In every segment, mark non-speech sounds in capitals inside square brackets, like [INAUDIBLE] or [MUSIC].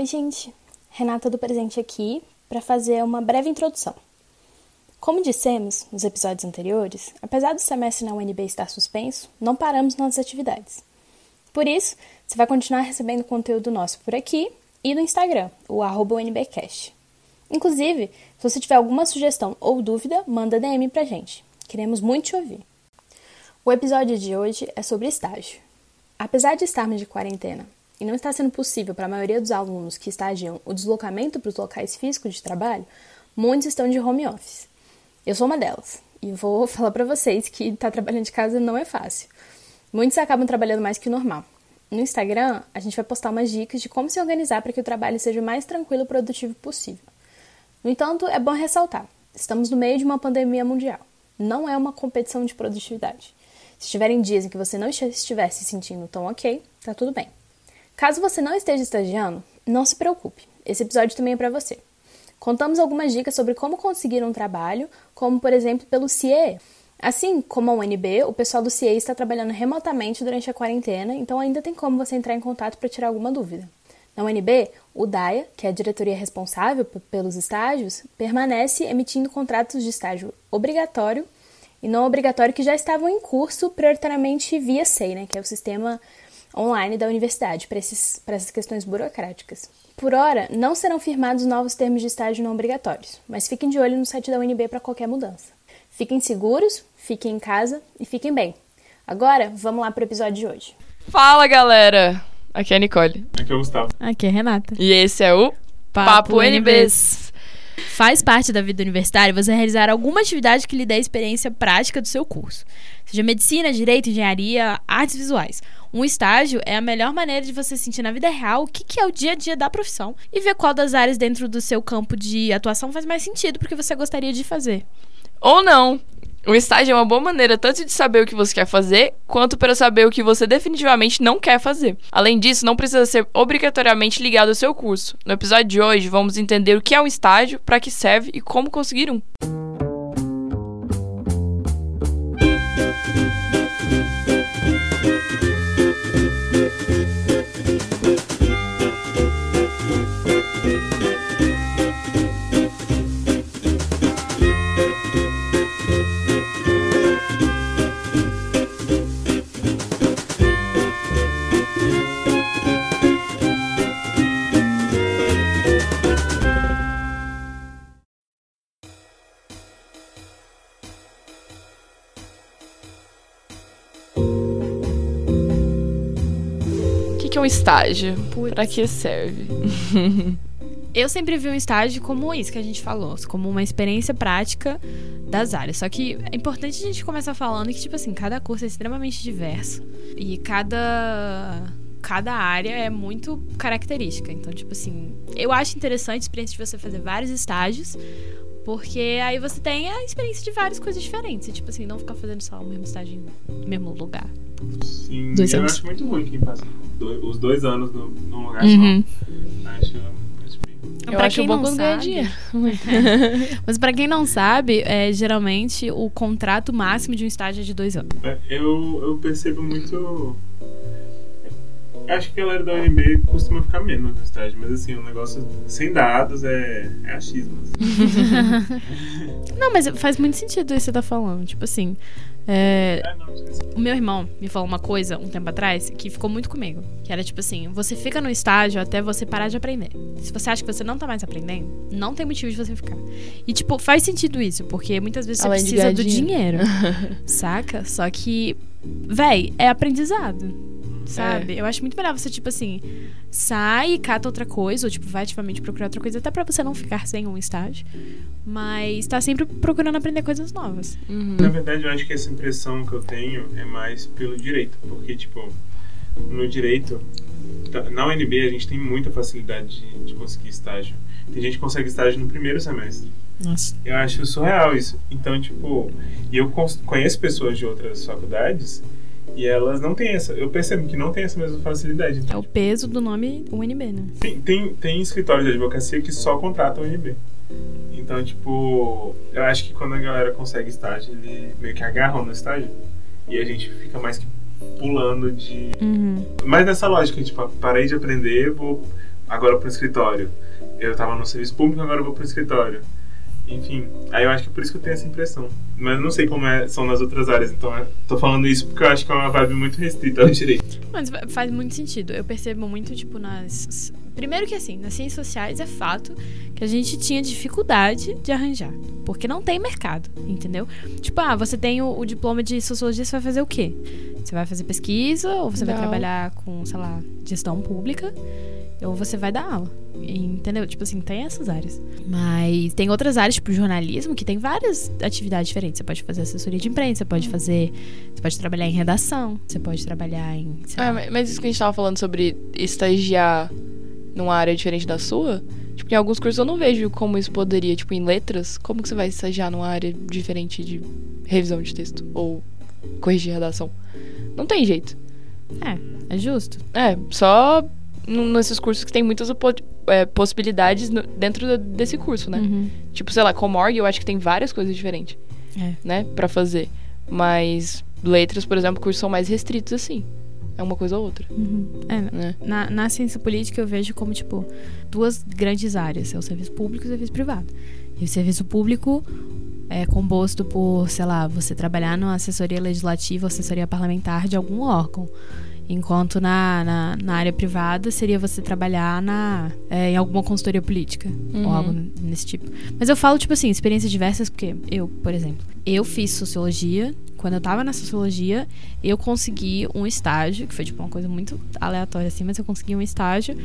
Oi, gente. Renata do Presente aqui para fazer uma breve introdução. Como dissemos nos episódios anteriores, apesar do semestre na UNB estar suspenso, não paramos nossas atividades. Por isso, você vai continuar recebendo conteúdo nosso por aqui e no Instagram, o UNBcast. Inclusive, se você tiver alguma sugestão ou dúvida, manda DM pra gente. Queremos muito te ouvir. O episódio de hoje é sobre estágio. Apesar de estarmos de quarentena e não está sendo possível para a maioria dos alunos que estagiam o deslocamento para os locais físicos de trabalho, muitos estão de home office. Eu sou uma delas e vou [LAUGHS] falar para vocês que estar tá trabalhando de casa não é fácil. Muitos acabam trabalhando mais que o normal. No Instagram, a gente vai postar umas dicas de como se organizar para que o trabalho seja o mais tranquilo e produtivo possível. No entanto, é bom ressaltar: estamos no meio de uma pandemia mundial. Não é uma competição de produtividade. Se tiverem dias em que você não estiver se sentindo tão ok, tá tudo bem. Caso você não esteja estagiando, não se preocupe. Esse episódio também é para você. Contamos algumas dicas sobre como conseguir um trabalho, como por exemplo pelo CIE. Assim como a UNB, o pessoal do CIE está trabalhando remotamente durante a quarentena, então ainda tem como você entrar em contato para tirar alguma dúvida. Na UNB, o DAIA, que é a diretoria responsável pelos estágios, permanece emitindo contratos de estágio obrigatório e não obrigatório que já estavam em curso prioritariamente via SEI, né, que é o sistema online da universidade, para essas questões burocráticas. Por hora, não serão firmados novos termos de estágio não obrigatórios, mas fiquem de olho no site da UNB para qualquer mudança. Fiquem seguros, fiquem em casa e fiquem bem. Agora, vamos lá para o episódio de hoje. Fala, galera! Aqui é a Nicole. Aqui é o Gustavo. Aqui é a Renata. E esse é o Papo, Papo NBs. Faz parte da vida universitária você realizar alguma atividade que lhe dê a experiência prática do seu curso. Seja medicina, direito, engenharia, artes visuais. Um estágio é a melhor maneira de você sentir na vida real o que, que é o dia a dia da profissão e ver qual das áreas dentro do seu campo de atuação faz mais sentido porque você gostaria de fazer. Ou não. O estágio é uma boa maneira tanto de saber o que você quer fazer, quanto para saber o que você definitivamente não quer fazer. Além disso, não precisa ser obrigatoriamente ligado ao seu curso. No episódio de hoje, vamos entender o que é um estágio, para que serve e como conseguir um. Um estágio? Para que serve? [LAUGHS] Eu sempre vi um estágio como isso que a gente falou, como uma experiência prática das áreas. Só que é importante a gente começar falando que, tipo assim, cada curso é extremamente diverso. E cada cada área é muito característica. Então, tipo assim, eu acho interessante a experiência de você fazer vários estágios, porque aí você tem a experiência de várias coisas diferentes. E, tipo assim, não ficar fazendo só o mesmo estágio no mesmo lugar. Sim, dois eu anos. acho muito ruim quem passa dois, os dois anos no, num lugar uhum. só. Acho, eu pra acho quem bom não sabe, [LAUGHS] Mas para quem não sabe, é, geralmente o contrato máximo de um estágio é de dois anos. É, eu, eu percebo muito. Acho que a galera da UNB costuma ficar menos no estágio, mas assim, o um negócio sem dados é, é achismo. Assim. [LAUGHS] [LAUGHS] não, mas faz muito sentido isso que você tá falando. Tipo assim, é, o meu irmão me falou uma coisa um tempo atrás que ficou muito comigo. Que era tipo assim: você fica no estágio até você parar de aprender. Se você acha que você não tá mais aprendendo, não tem motivo de você ficar. E, tipo, faz sentido isso, porque muitas vezes Além você precisa do dinheiro. [LAUGHS] saca? Só que, véi, é aprendizado sabe? É. Eu acho muito melhor você, tipo assim, sai e cata outra coisa, ou tipo, vai ativamente procurar outra coisa, até pra você não ficar sem um estágio. Mas tá sempre procurando aprender coisas novas. Uhum. Na verdade, eu acho que essa impressão que eu tenho é mais pelo direito, porque, tipo, no direito, tá, na UNB a gente tem muita facilidade de, de conseguir estágio. Tem gente que consegue estágio no primeiro semestre. Nossa. Eu acho surreal isso. Então, tipo, e eu conheço pessoas de outras faculdades e elas não têm essa. Eu percebo que não tem essa mesma facilidade. Então, é o peso do nome UNB, né? Tem, tem, tem escritórios de advocacia que só contratam UNB. Então, tipo, eu acho que quando a galera consegue estágio, eles meio que agarram no estágio. E a gente fica mais que pulando de. Uhum. Mas nessa lógica, tipo, parei de aprender, vou agora pro escritório. Eu tava no serviço público, agora eu vou pro escritório. Enfim, aí eu acho que é por isso que eu tenho essa impressão. Mas eu não sei como é, são nas outras áreas, então é, tô falando isso porque eu acho que é uma vibe muito restrita ao direito. Mas fa- faz muito sentido. Eu percebo muito, tipo, nas. Primeiro que assim, nas ciências sociais é fato que a gente tinha dificuldade de arranjar. Porque não tem mercado, entendeu? Tipo, ah, você tem o, o diploma de sociologia, você vai fazer o quê? Você vai fazer pesquisa, ou você vai Não. trabalhar com, sei lá, gestão pública, ou você vai dar aula. Entendeu? Tipo assim, tem essas áreas. Mas tem outras áreas, tipo jornalismo, que tem várias atividades diferentes. Você pode fazer assessoria de imprensa, você pode fazer. Você pode trabalhar em redação, você pode trabalhar em. Ah, mas- isso que a gente tava falando sobre estagiar numa área diferente da sua, tipo, em alguns cursos eu não vejo como isso poderia, tipo, em letras, como que você vai estagiar numa área diferente de revisão de texto ou corrigir redação? Não tem jeito. É justo. É, só nesses cursos que tem muitas é, possibilidades no- dentro da- desse curso, né? Uhum. Tipo, sei lá, Comorg eu acho que tem várias coisas diferentes, É. né, pra fazer. Mas letras, por exemplo, cursos são mais restritos assim. É uma coisa ou outra, Uhum. É, né? na, na ciência política eu vejo como, tipo, duas grandes áreas. É o serviço público e o serviço privado. E o serviço público é composto por, sei lá, você trabalhar numa assessoria legislativa ou assessoria parlamentar de algum órgão. Enquanto na, na, na área privada seria você trabalhar na, é, em alguma consultoria política. Ou Uhum. algo nesse tipo. Mas eu falo, tipo assim, experiências diversas, porque eu, por exemplo, eu fiz sociologia. Quando eu tava na sociologia, eu consegui um estágio, que foi tipo uma coisa muito aleatória assim, mas eu consegui um estágio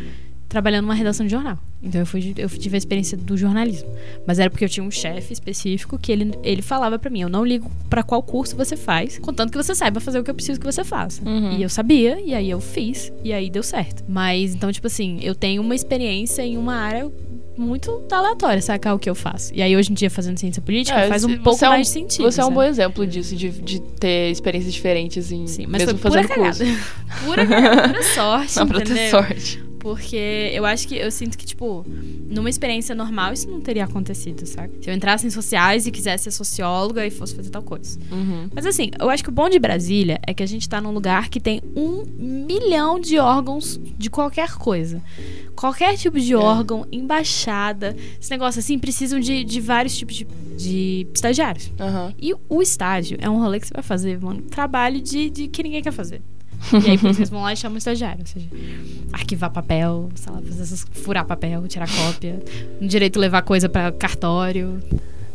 trabalhando numa redação de jornal. Então eu, fui, eu tive a experiência do jornalismo. Mas era porque eu tinha um chefe específico que ele, ele falava pra mim: eu não ligo pra qual curso você faz, contanto que você saiba fazer o que eu preciso que você faça. Uhum. E eu sabia, e aí eu fiz, e aí deu certo. Mas então, tipo assim, eu tenho uma experiência em uma área muito aleatória, sacar o que eu faço. E aí hoje em dia, fazendo ciência política, É, faz um pouco é um- mais de sentido. Você é um sabe? bom exemplo disso, de, de ter experiências diferentes em Sim, mas mesmo foi pura fazendo curso. cagada. [LAUGHS] Pura cagada, pura [LAUGHS] sorte, Só pra ter entendeu? sorte. Porque eu acho que eu sinto que, tipo, numa experiência normal isso não teria acontecido, sabe? Se eu entrasse em sociais e quisesse ser socióloga e fosse fazer tal coisa. Uhum. Mas assim, eu acho que o bom de Brasília é que a gente tá num lugar que tem um milhão de órgãos de qualquer coisa. Qualquer tipo de órgão, embaixada, esse negócio assim, precisam de, de vários tipos de, de estagiários. Aham. E o estágio é um rolê que você vai fazer, mano, trabalho de, de que ninguém quer fazer. [LAUGHS] E aí, por isso, eles vão lá e chamam o estagiário. Ou seja, arquivar papel, sei lá, fazer essas, furar papel, tirar cópia. No direito levar coisa pra cartório.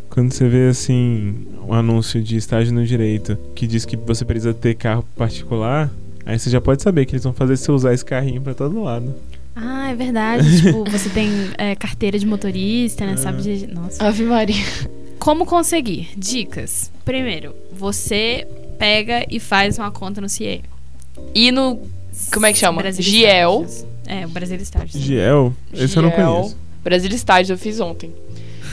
Quando você vê assim um anúncio de estágio no direito que diz que você precisa ter carro particular, aí você já pode saber que eles vão fazer você usar esse carrinho pra todo lado. Ah, é verdade. [LAUGHS] tipo, você tem é, carteira de motorista, né? É. Sabe de. Nossa. Ave Maria. Como conseguir? Dicas. Primeiro, você pega e faz uma conta no CIE. E no. Como é que chama? Brasil Giel. Estágios. É, o Brasil Estágios. Giel? Esse eu não Giel. conheço. Brasil Estágios eu fiz ontem.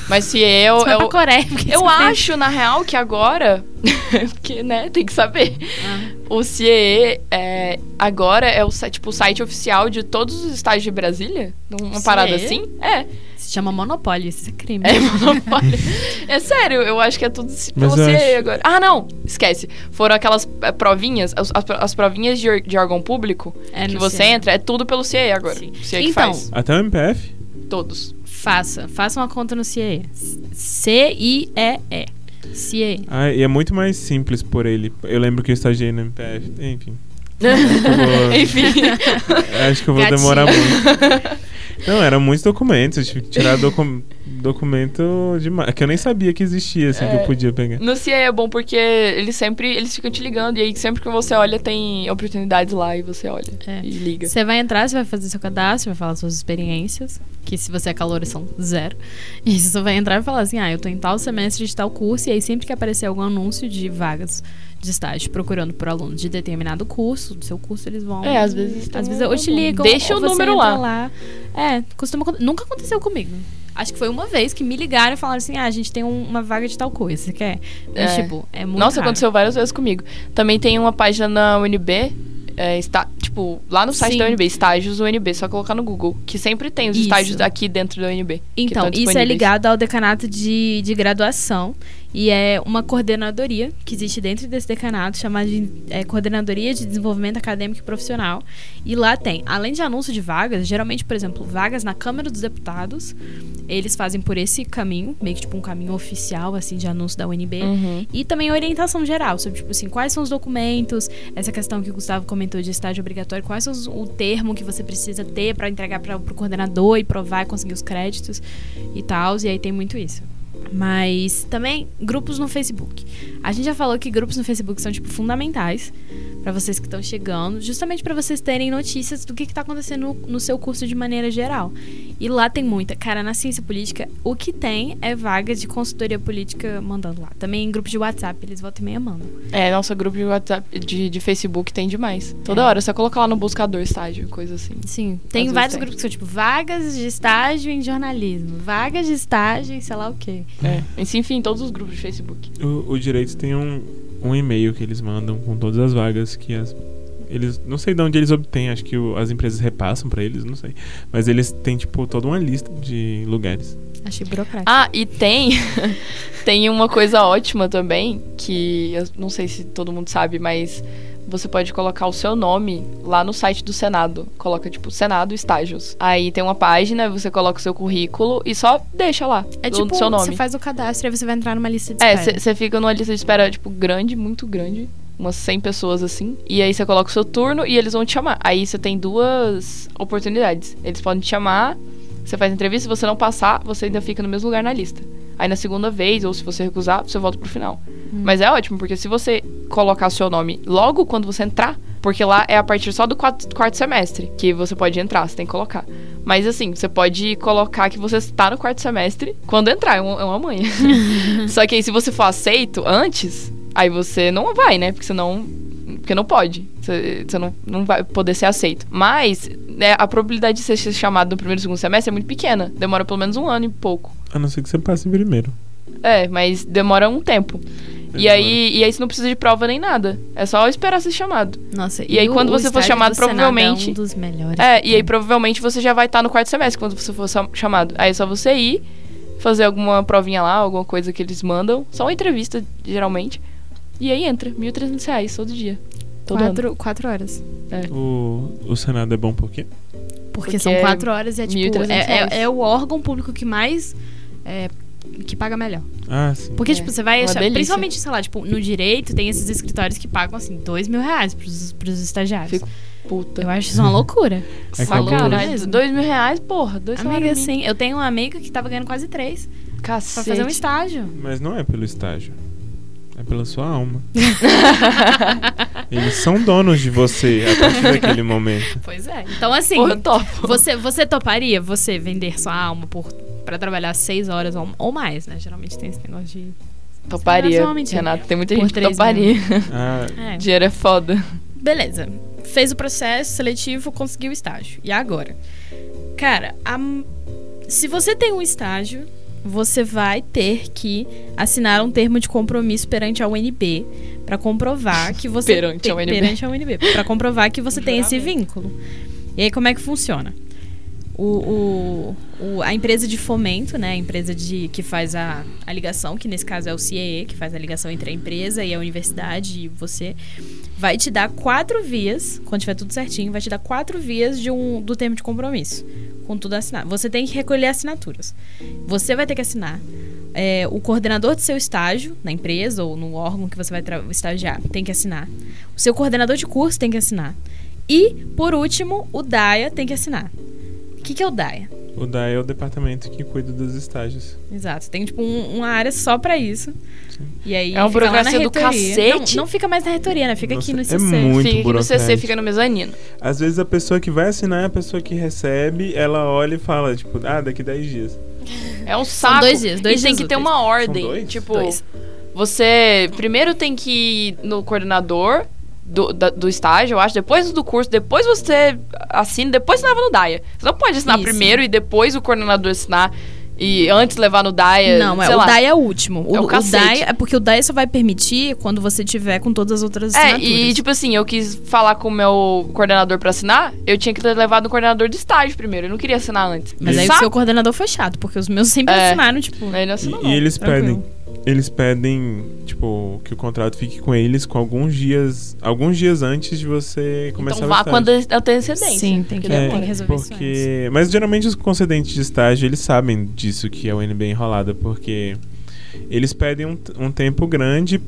Mas se eu. Você eu pra Coreia. porque eu tem- acho, na real, que agora. [LAUGHS] porque, né, tem que saber. Ah. O CIE é, agora é o, tipo, o site oficial de todos os estágios de Brasília? Uma CIE? parada assim? É. Se chama monopólio, isso é crime. É [LAUGHS] monopólio. é sério, eu acho que é tudo se- Mas pelo eu CIE acho- agora. Ah, não! Esquece. Foram aquelas é, provinhas, as, as- as provinhas de, de órgão público É que você CIE. entra, é tudo pelo CIE agora. Sim. O CIE que Então, faz. Até o MPF? Todos. Faça. Faça uma conta no CIE. C-I-E-E. CIE. Ah, e é muito mais simples por ele. Eu lembro que eu estagiei no MPF. Enfim. [LAUGHS] vou- [LAUGHS] Enfim. Acho que eu vou Gatinho. demorar muito. Não, eram muitos documentos. Que tirar docu- documento demais. Que eu nem sabia que existia, assim, que É. eu podia pegar. No CIE é bom porque eles sempre eles ficam te ligando e aí sempre que você olha tem oportunidades lá e você olha É. e liga. Você vai entrar, você vai fazer seu cadastro, vai falar suas experiências, que se você é calor são zero. E você só vai entrar e falar assim: ah, eu tô em tal semestre de tal curso, e aí sempre que aparecer algum anúncio de vagas de estágio procurando por aluno de determinado curso, do seu curso, eles vão. É, às vezes Às vezes ou te ligam. Deixa ou o você número entra lá. É, costuma. Nunca aconteceu comigo. Acho que foi uma vez que me ligaram e falaram assim: ah, a gente tem um- uma vaga de tal coisa, você quer? Mas, É. tipo, é muito. Nossa, raro. aconteceu várias vezes comigo. Também tem uma página na UNB, é, está, tipo, lá no site Sim. da UNB, estágios UNB, só colocar no Google, que sempre tem os Isso. estágios aqui dentro da UNB. Então, isso é ligado ao decanato de, de graduação. E é uma coordenadoria que existe dentro desse decanato, chamada de é, Coordenadoria de Desenvolvimento Acadêmico e Profissional. E lá tem, além de anúncio de vagas, geralmente, por exemplo, vagas na Câmara dos Deputados, eles fazem por esse caminho, meio que tipo um caminho oficial, assim, de anúncio da UNB. Uhum. E também orientação geral, sobre, tipo assim, quais são os documentos, essa questão que o Gustavo comentou de estágio obrigatório, quais são os, o termo que você precisa ter para entregar para o coordenador e provar e conseguir os créditos e tal. E aí tem muito isso. Mas também grupos no Facebook. A gente já falou que grupos no Facebook são tipo fundamentais para vocês que estão chegando, justamente para vocês terem notícias do que está acontecendo no, no, seu curso de maneira geral. E lá tem muita. Cara, na ciência política, o que tem é vaga de consultoria política mandando lá. Também em grupos de WhatsApp, eles voltam e meia mandam. É, nosso grupo de WhatsApp, de, de Facebook tem demais. Toda É. hora, você coloca lá no buscador estágio, coisa assim. Sim, tem vários tem. grupos que são tipo vagas de estágio em jornalismo, vagas de estágio em sei lá o quê. É. Enfim, todos os grupos de Facebook. O, o direito tem um, um e-mail que eles mandam com todas as vagas que as. Eles. Não sei de onde eles obtêm, acho que o- as empresas repassam pra eles, não sei. Mas eles têm, tipo, toda uma lista de lugares. Achei burocrático. Ah, e tem [LAUGHS] tem uma coisa ótima também, que eu não sei se todo mundo sabe, mas você pode colocar o seu nome lá no site do Senado. Coloca, tipo, Senado Estágios. Aí tem uma página, você coloca o seu currículo e só deixa lá é o tipo, seu nome. você faz o cadastro e aí você vai entrar numa lista de É, espera. você fica numa lista de espera, tipo, grande, muito grande. Umas 100 pessoas assim. E aí você coloca o seu turno e eles vão te chamar. Aí você tem duas oportunidades. Eles podem te chamar, você faz entrevista, se você não passar, você ainda fica no mesmo lugar na lista. Aí na segunda vez, ou se você recusar, você volta pro final. Mas é ótimo, porque se você colocar seu nome logo quando você entrar, porque lá é a partir só do quarto, quarto semestre que você pode entrar, você tem que colocar. Mas assim, você pode colocar que você está no quarto semestre quando entrar, é uma, é uma manha. [LAUGHS] Só que aí se você for aceito antes, aí você não vai, né? Porque senão. Porque não pode. Você, você não, não vai poder ser aceito. Mas né, a probabilidade de você ser chamado no primeiro e segundo semestre é muito pequena. Demora pelo menos um ano e pouco. A não ser que você passe em primeiro. É, mas demora um tempo. E aí, e aí você não precisa de prova nem nada. É só esperar ser chamado. Nossa, E aí, o- quando você for chamado, do Senado provavelmente- É um dos melhores. É, e aí provavelmente você já vai estar no quarto semestre quando você for chamado. Aí é só você ir, fazer alguma provinha lá, alguma coisa que eles mandam. Só uma entrevista, geralmente. E aí entra, 1.300 reais todo dia. Todo ano. quatro, quatro horas. O, o Senado é bom por quê? Porque, Porque são é quatro horas e é tipo. 1.300 É, é, é o órgão público que mais. É, que paga melhor. Ah, sim. Porque, É, tipo, você vai uma achar. delícia. Principalmente, sei lá, tipo, no direito tem esses escritórios que pagam, assim, dois mil reais pros, pros estagiários. Fico Puta. Eu acho isso uma loucura. É Pra caralho, mesmo. dois mil reais, porra. Dois Amiga, sim. Eu tenho uma amiga que tava ganhando quase três pra Cacete. fazer um estágio. Mas não é pelo estágio. É pela sua alma. [LAUGHS] Eles são donos de você a partir daquele momento. Pois é. Então, assim, Porra, você, você toparia você vender sua alma por, pra trabalhar seis horas ou, ou mais, né? Geralmente tem esse negócio de. Toparia. Renato, tem muita gente que toparia. Ah, É. Dinheiro é foda. Beleza. Fez o processo seletivo, conseguiu o estágio. E agora? Cara, a- se você tem um estágio, você vai ter que assinar um termo de compromisso perante a UNB para [LAUGHS] comprovar que você Perante tem- a UNB. perante a UNB, para comprovar que você tem esse vínculo. E aí como é que funciona? O, o- o- a empresa de fomento, né, a empresa de, que faz a, a ligação, que nesse caso é o CIE, que faz a ligação entre a empresa e a universidade e você, vai te dar quatro vias, quando tiver tudo certinho, vai te dar quatro vias de um, do termo de compromisso, com tudo assinado. Você tem que recolher assinaturas. Você vai ter que assinar. É, o coordenador do seu estágio, na empresa ou no órgão que você vai estagiar, tem que assinar. O seu coordenador de curso tem que assinar. E, por último, o DAIA tem que assinar. O que, que é o DAIA? o DAE é o departamento que cuida dos estágios. Exato. Tem, tipo, um- uma área só pra isso. E aí É na burocracia do cacete. Não, não fica mais na reitoria, né? Fica aqui no Nossa, CC. é muito fica aqui no CC, fica no mezanino. Às vezes a pessoa que vai assinar é a pessoa que recebe, ela olha e fala, tipo, ah, daqui 10 dias. É um saco. dois dias, dois e tem dias que ter uma ordem. São dois? Tipo, Dois. você primeiro tem que ir no coordenador do, da- do estágio, eu acho, depois do curso, depois você assina, depois você leva no DAIA. Você não pode assinar Isso. primeiro e depois o coordenador assinar e antes levar no DAIA. Não, é, o lá. DAI é o último. O, É o o cacete. DAI é porque o DAI só vai permitir quando você tiver com todas as outras É, assinaturas. e tipo assim, eu quis falar com o meu coordenador pra assinar, eu tinha que ter levado no coordenador de estágio primeiro, eu não queria assinar antes. Mas aí o seu coordenador foi chato, porque os meus sempre É. assinaram, tipo. Aí não E, assinou, e não. eles tranquilo. pedem eles pedem, tipo, que o contrato fique com eles com alguns dias, alguns dias antes de você começar Então o vá estágio. quando eu tenho antecedência. Sim, tem que, É, tem que resolver isso antes. porque, mas geralmente os concedentes de estágio eles sabem disso que é o NB enrolada, porque eles pedem um, um tempo grande.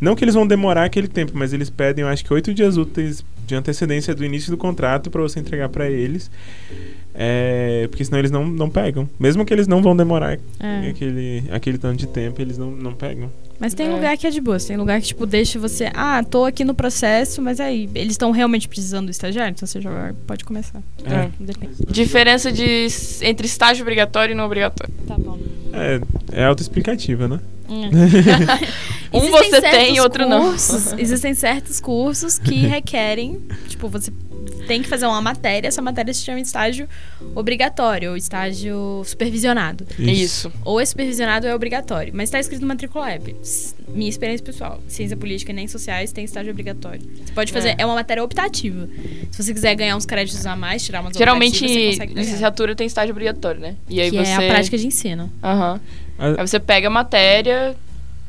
Não que eles vão demorar aquele tempo, mas eles pedem, eu acho que oito dias úteis de antecedência do início do contrato para você entregar para eles. É, porque senão eles não, não pegam. Mesmo que eles não vão demorar É. aquele, aquele tanto de tempo, eles não, não pegam. Mas tem É. lugar que é de boa. Tem lugar que, tipo, deixa você. Ah, tô aqui no processo, mas aí, eles estão realmente precisando do estagiário, então você já pode começar. É. Depende. Diferença de, entre estágio obrigatório e não obrigatório. Tá bom. É, é autoexplicativa, né? [LAUGHS] Um você tem e outro não. Existem certos cursos que requerem, tipo, você tem que fazer uma matéria, essa matéria se chama estágio obrigatório ou estágio supervisionado. Isso. Ou é supervisionado ou é obrigatório, mas está escrito no Matricula Web. S- Minha experiência pessoal, ciência política e nem sociais tem estágio obrigatório. Você pode fazer, É. é, uma matéria optativa. Se você quiser ganhar uns créditos a mais, tirar umas Geralmente, licenciatura tem estágio obrigatório, né? E aí que você. é a prática de ensino. Aham. A- Aí você pega a matéria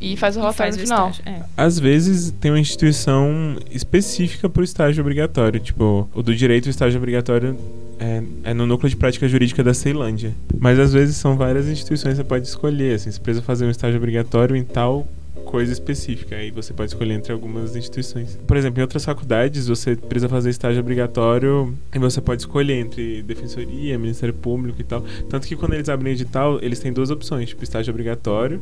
e faz o relatório faz no o final. estágio. É. Às vezes tem uma instituição específica para o estágio obrigatório. Tipo, o do direito, o estágio obrigatório é, é no núcleo de prática jurídica da Ceilândia. Mas às vezes são várias instituições que você pode escolher. Assim, você precisa fazer um estágio obrigatório em tal coisa específica. Aí você pode escolher entre algumas instituições. Por exemplo, em outras faculdades, você precisa fazer estágio obrigatório e você pode escolher entre defensoria, Ministério Público e tal. Tanto que quando eles abrem edital, eles têm duas opções, tipo estágio obrigatório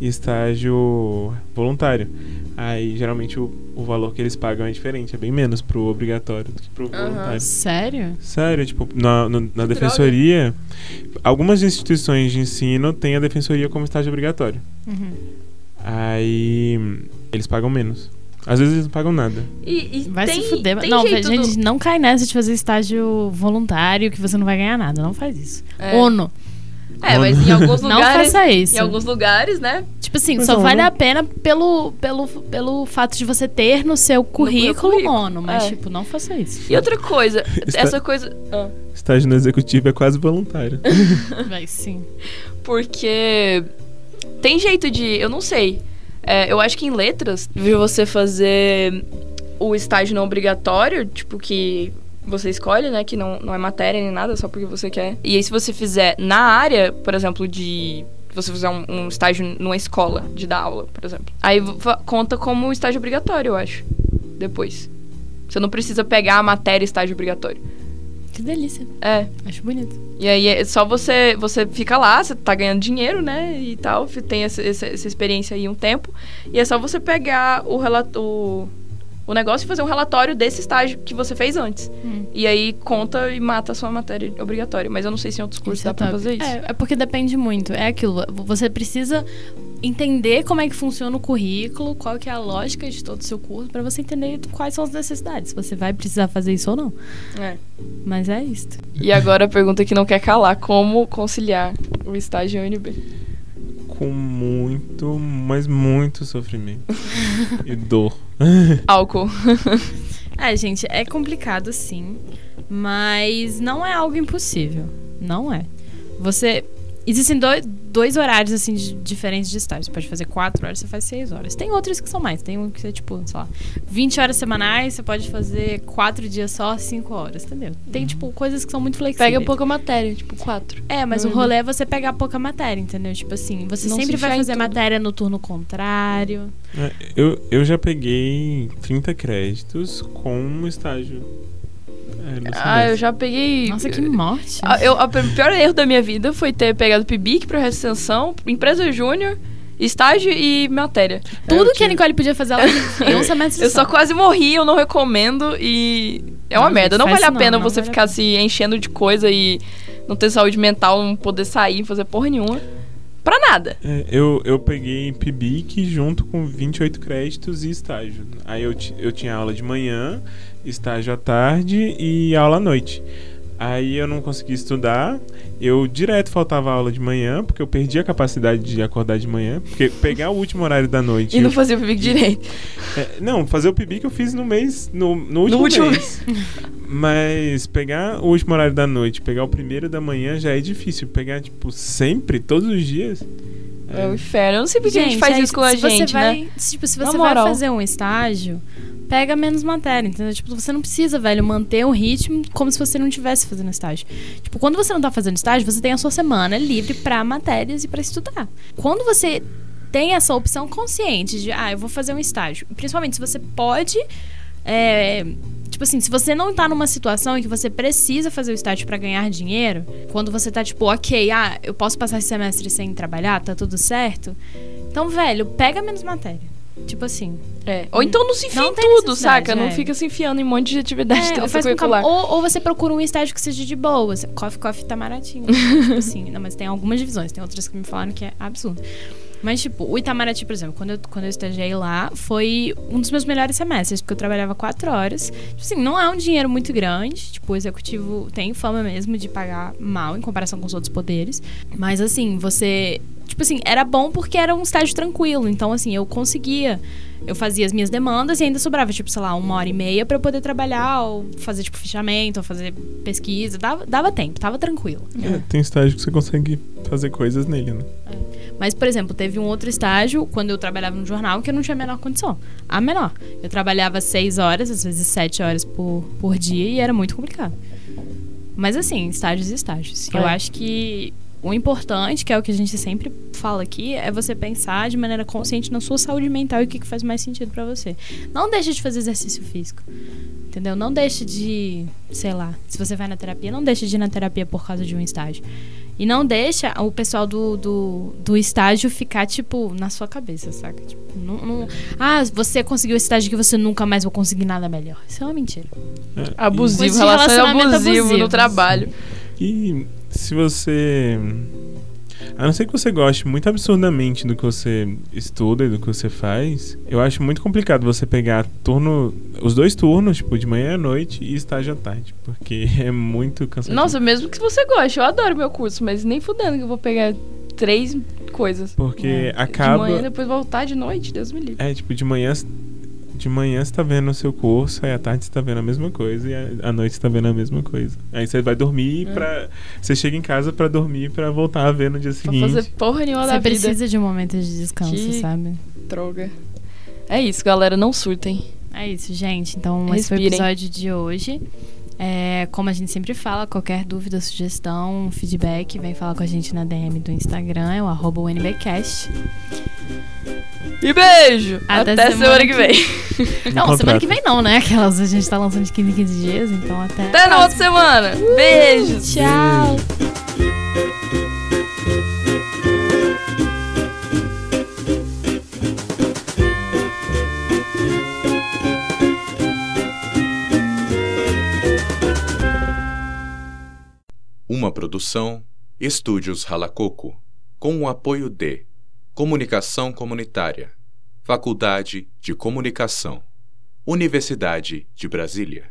e estágio voluntário. Aí geralmente o, o valor que eles pagam é diferente, é bem menos pro obrigatório do que pro Aham. voluntário. Sério? Sério, tipo, na, na Que defensoria, algumas instituições de ensino têm a defensoria como estágio obrigatório. Uhum. Aí eles pagam menos. Às vezes eles não pagam nada. E, e Vai tem, se fuder. tem Não, jeito gente, do- não cai nessa de fazer estágio voluntário que você não vai ganhar nada. Não faz isso. É. ONU. É, mas em alguns [LAUGHS] Não lugares. faça isso. Em alguns lugares, né? Tipo assim, Mas só não, vale não- a pena pelo, pelo, pelo fato de você ter no seu currículo, currículo, ONU. Mas, é. tipo, não faça isso. E outra coisa, Está- essa coisa. ah, Estágio no executivo é quase voluntário. Vai sim. porque tem jeito de. Eu não sei. É, eu acho que em letras, de você fazer o estágio não obrigatório, tipo, que você escolhe, né? Que não, não é matéria nem nada, só porque você quer. E aí, se você fizer na área, por exemplo, de. Você fizer um, um estágio numa escola de dar aula, por exemplo. Aí conta como estágio obrigatório, eu acho. Depois. Você não precisa pegar a matéria estágio obrigatório. Que delícia. É. Acho bonito. E aí é só você, você fica lá, você tá ganhando dinheiro, né? E tal, tem essa, essa, essa experiência aí um tempo. E é só você pegar o, relato, o, o negócio e fazer um relatório desse estágio que você fez antes. Hum. E aí conta e mata a sua matéria obrigatória. Mas eu não sei se em outros cursos Isso é dá pra top. fazer isso. É, é porque depende muito. É aquilo. Você precisa entender como é que funciona o currículo, qual que é a lógica de todo o seu curso, pra você entender quais são as necessidades. Se você vai precisar fazer isso ou não. É. Mas é isso. E agora a pergunta que não quer calar: como conciliar o estágio e UNB? Com muito, mas muito sofrimento. [LAUGHS] e dor. Álcool. É, [LAUGHS] gente, é complicado sim, mas não é algo impossível. Não é. Você. Existem dois, dois horários, assim, de- diferentes de estágio. Você pode fazer quatro horas, você faz seis horas. Tem outros que são mais. Tem um que é, tipo, sei lá, 20 horas semanais, você pode fazer quatro dias só, cinco horas, entendeu? Tem, tipo, coisas que são muito flexíveis. Pega pouca matéria, tipo quatro. É, mas Uhum. o rolê é você pegar pouca matéria, entendeu? Tipo assim, você Não se sempre vai enfiar em fazer matéria no turno contrário. É, Eu, eu já peguei 30 créditos com um estágio. É, Ah, eu já peguei. Nossa, que morte. Ah, eu, o pior erro da minha vida foi ter pegado PIBIC pra extensão, empresa júnior, estágio e matéria. Tudo eu que a Nicole podia fazer, ela em um semestre Eu só quase morri, eu não recomendo e é uma Não, merda. Não vale a pena não, não você vale a ficar se enchendo de coisa e não ter saúde mental, não poder sair, fazer porra nenhuma. Pra nada. É, eu, eu peguei PIBIC junto com 28 créditos e estágio. Aí eu, eu tinha aula de manhã, estágio à tarde e aula à noite. Aí eu não conseguia estudar, eu direto faltava aula de manhã, porque eu perdi a capacidade de acordar de manhã. Porque pegar o último horário da noite. E não fazia o PIBIC direito. É, não, fazer o PIBIC eu fiz no mês. No, no último, último mês. [LAUGHS] Mas pegar o último horário da noite, pegar o primeiro da manhã já é difícil. Pegar, tipo, sempre, todos os dias, É o inferno. Eu não sei porque a gente faz aí, isso com a gente, vai, né? se, Tipo, se você vai fazer um estágio, pega menos matéria, entendeu? Tipo, você não precisa, velho, manter o ritmo como se você não estivesse fazendo estágio. Tipo, quando você não tá fazendo estágio, você tem a sua semana livre pra matérias e pra estudar. Quando você tem essa opção consciente de, ah, eu vou fazer um estágio, principalmente se você pode. é, Tipo assim, se você não tá numa situação em que você precisa fazer o estágio pra ganhar dinheiro, quando você tá tipo, ok, ah, eu posso passar esse semestre sem trabalhar, tá tudo certo. Então, velho, pega menos matéria. Tipo assim. É. Ou então não se enfia Não em tudo, saca? Não é. fica se enfiando em um monte de atividade É, ou, [LAUGHS] faz extracurricular. calma. ou, ou você procura um estágio que seja de boa. Coffee, coffee tá [LAUGHS] baratinho. tipo assim. Não, mas tem algumas divisões. Tem outras que me falaram que é absurdo. Mas, tipo, o Itamaraty, por exemplo, quando eu, quando eu estagiei lá, foi um dos meus melhores semestres, porque eu trabalhava quatro horas. Tipo assim, não é um dinheiro muito grande. Tipo, o executivo tem fama mesmo de pagar mal em comparação com os outros poderes. Mas, assim, você. Tipo assim, era bom porque era um estágio tranquilo. Então, assim, eu conseguia. Eu fazia as minhas demandas e ainda sobrava, tipo, sei lá, uma hora e meia pra eu poder trabalhar, ou fazer, tipo, fichamento, ou fazer pesquisa. Dava, dava tempo, tava tranquilo. É, tem estágio que você consegue fazer coisas nele, né? Mas, por exemplo, teve um outro estágio quando eu trabalhava no jornal que eu não tinha a menor condição. A menor. Eu trabalhava seis horas, às vezes sete horas por, por dia e era muito complicado. Mas assim, estágios e estágios. Eu É. acho que o importante, que é o que a gente sempre fala aqui, é você pensar de maneira consciente na sua saúde mental e o que, que faz mais sentido pra você. Não deixe de fazer exercício físico. Entendeu? Não deixe de, sei lá, se você vai na terapia, não deixe de ir na terapia por causa de um estágio. E não deixa o pessoal do, do, do estágio ficar, tipo, na sua cabeça, saca? Tipo, não, não- Ah, você conseguiu esse estágio que você nunca mais vai conseguir nada melhor. Isso é uma mentira. É, Abusivo, relação relacionamento abusivo no abusivo. trabalho. E se você. A não ser que você goste muito absurdamente do que você estuda e do que você faz, eu acho muito complicado você pegar turno, os dois turnos, tipo, de manhã à noite e estágio à tarde, porque [LAUGHS] é muito cansativo. Nossa, mesmo que você goste, eu adoro meu curso, mas nem fudendo que eu vou pegar três coisas. Porque De acaba. manhã, depois voltar de noite, Deus me livre. É, tipo, de manhã. De manhã você tá vendo o seu curso, aí à tarde você tá vendo a mesma coisa e à- noite você tá vendo a mesma coisa. Aí você vai dormir É. pra. Você chega em casa pra dormir pra voltar a ver no dia Pra seguinte. fazer porra nenhuma da Você vida. precisa de um momento de descanso, Que- sabe? Droga. É isso, galera, não surtem. É isso, gente. Então, esse foi o Respirem. episódio de hoje. É, como a gente sempre fala, qualquer dúvida, sugestão, feedback, vem falar com a gente na DM do Instagram, é o arroba UNBcast. E beijo! Até Até, semana semana que vem. [LAUGHS] [LAUGHS] Não, contrato. semana que vem não, né? Aquelas a gente tá lançando de 15 em 15 dias, então até. Até na outra semana. Beijos! Tchau! Uma produção Estúdios Ralacoco, com o apoio de Comunicação Comunitária, Faculdade de Comunicação, Universidade de Brasília.